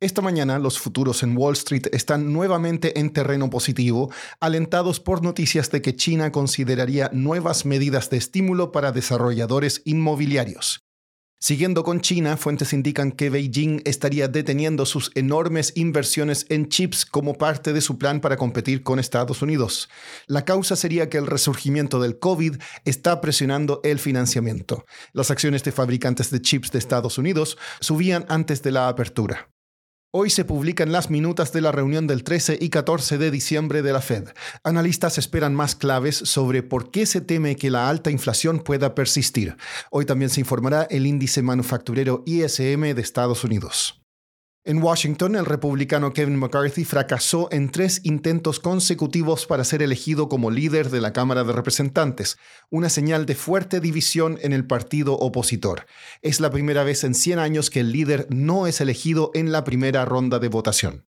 Esta mañana los futuros en Wall Street están nuevamente en terreno positivo, alentados por noticias de que China consideraría nuevas medidas de estímulo para desarrolladores inmobiliarios. Siguiendo con China, fuentes indican que Beijing estaría deteniendo sus enormes inversiones en chips como parte de su plan para competir con Estados Unidos. La causa sería que el resurgimiento del COVID está presionando el financiamiento. Las acciones de fabricantes de chips de Estados Unidos subían antes de la apertura. Hoy se publican las minutas de la reunión del 13 y 14 de diciembre de la Fed. Analistas esperan más claves sobre por qué se teme que la alta inflación pueda persistir. Hoy también se informará el índice manufacturero ISM de Estados Unidos. En Washington, el republicano Kevin McCarthy fracasó en tres intentos consecutivos para ser elegido como líder de la Cámara de Representantes, una señal de fuerte división en el partido opositor. Es la primera vez en 100 años que el líder no es elegido en la primera ronda de votación.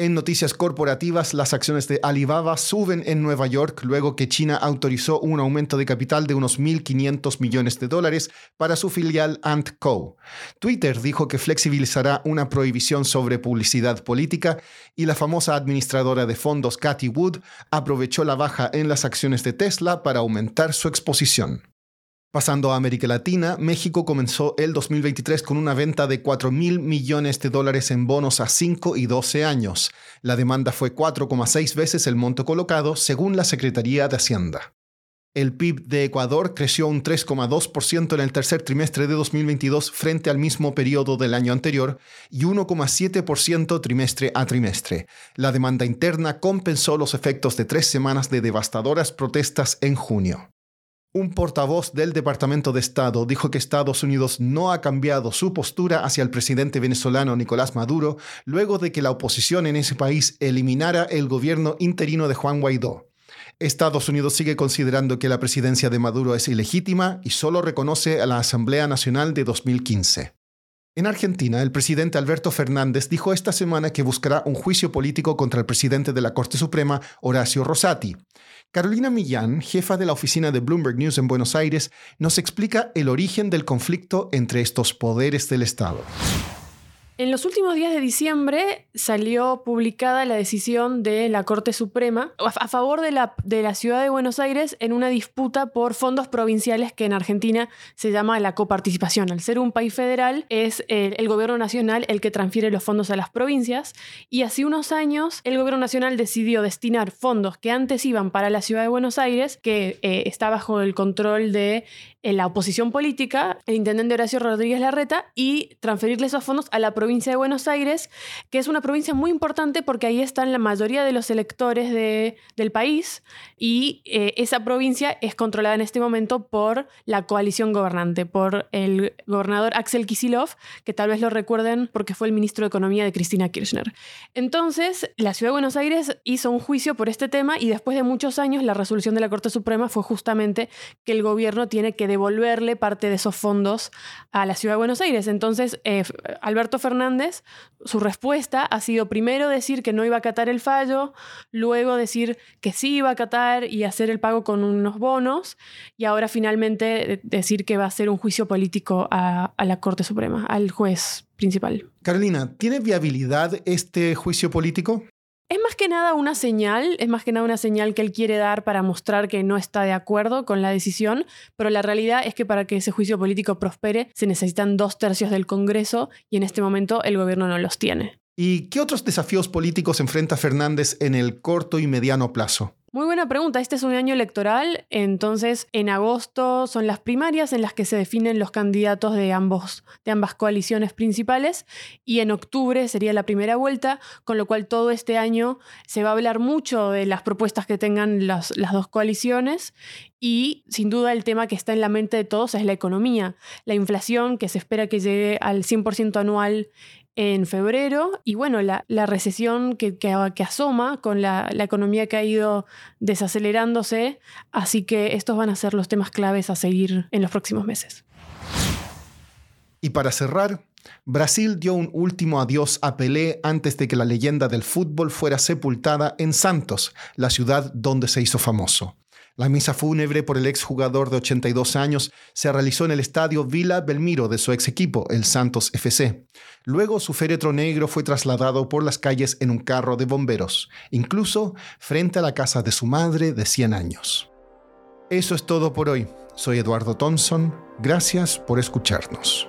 En noticias corporativas, las acciones de Alibaba suben en Nueva York luego que China autorizó un aumento de capital de unos 1.500 millones de dólares para su filial Ant Co. Twitter dijo que flexibilizará una prohibición sobre publicidad política y la famosa administradora de fondos Cathy Wood aprovechó la baja en las acciones de Tesla para aumentar su exposición. Pasando a América Latina, México comenzó el 2023 con una venta de 4 mil millones de dólares en bonos a 5 y 12 años. La demanda fue 4,6 veces el monto colocado, según la Secretaría de Hacienda. El PIB de Ecuador creció un 3,2% en el tercer trimestre de 2022 frente al mismo periodo del año anterior y 1,7% trimestre a trimestre. La demanda interna compensó los efectos de tres semanas de devastadoras protestas en junio. Un portavoz del Departamento de Estado dijo que Estados Unidos no ha cambiado su postura hacia el presidente venezolano Nicolás Maduro luego de que la oposición en ese país eliminara el gobierno interino de Juan Guaidó. Estados Unidos sigue considerando que la presidencia de Maduro es ilegítima y solo reconoce a la Asamblea Nacional de 2015. En Argentina, el presidente Alberto Fernández dijo esta semana que buscará un juicio político contra el presidente de la Corte Suprema, Horacio Rosati. Carolina Millán, jefa de la oficina de Bloomberg News en Buenos Aires, nos explica el origen del conflicto entre estos poderes del Estado. En los últimos días de diciembre salió publicada la decisión de la Corte Suprema a favor de la, ciudad de Buenos Aires en una disputa por fondos provinciales que en Argentina se llama la coparticipación. Al ser un país federal, es el, gobierno nacional el que transfiere los fondos a las provincias y hace unos años el gobierno nacional decidió destinar fondos que antes iban para la ciudad de Buenos Aires, que eh, está bajo el control de eh, la oposición política, el intendente Horacio Rodríguez Larreta, y transferirle esos fondos a la provincia de Buenos Aires, que es una provincia muy importante porque ahí están la mayoría de los electores del país y eh, esa provincia es controlada en este momento por la coalición gobernante, por el gobernador Axel Kisilov, que tal vez lo recuerden porque fue el ministro de Economía de Cristina Kirchner. Entonces, la ciudad de Buenos Aires hizo un juicio por este tema y después de muchos años la resolución de la Corte Suprema fue justamente que el gobierno tiene que devolverle parte de esos fondos a la ciudad de Buenos Aires. Entonces, eh, Alberto Fernández su respuesta ha sido primero decir que no iba a acatar el fallo, luego decir que sí iba a acatar y hacer el pago con unos bonos, y ahora finalmente decir que va a hacer un juicio político a, a la Corte Suprema, al juez principal. Carolina, ¿tiene viabilidad este juicio político? Es más que nada una señal, es más que nada una señal que él quiere dar para mostrar que no está de acuerdo con la decisión, pero la realidad es que para que ese juicio político prospere se necesitan dos tercios del Congreso y en este momento el gobierno no los tiene. ¿Y qué otros desafíos políticos enfrenta Fernández en el corto y mediano plazo? Muy buena pregunta. Este es un año electoral, entonces en agosto son las primarias en las que se definen los candidatos de, ambos, de ambas coaliciones principales y en octubre sería la primera vuelta, con lo cual todo este año se va a hablar mucho de las propuestas que tengan las, las dos coaliciones y sin duda el tema que está en la mente de todos es la economía, la inflación que se espera que llegue al 100% anual en febrero y bueno, la, recesión que, que, asoma con la, la, economía que ha ido desacelerándose, así que estos van a ser los temas claves a seguir en los próximos meses. Y para cerrar, Brasil dio un último adiós a Pelé antes de que la leyenda del fútbol fuera sepultada en Santos, la ciudad donde se hizo famoso. La misa fúnebre por el exjugador de 82 años se realizó en el estadio Vila Belmiro de su ex equipo, el Santos FC. Luego su féretro negro fue trasladado por las calles en un carro de bomberos, incluso frente a la casa de su madre de 100 años. Eso es todo por hoy. Soy Eduardo Thompson. Gracias por escucharnos.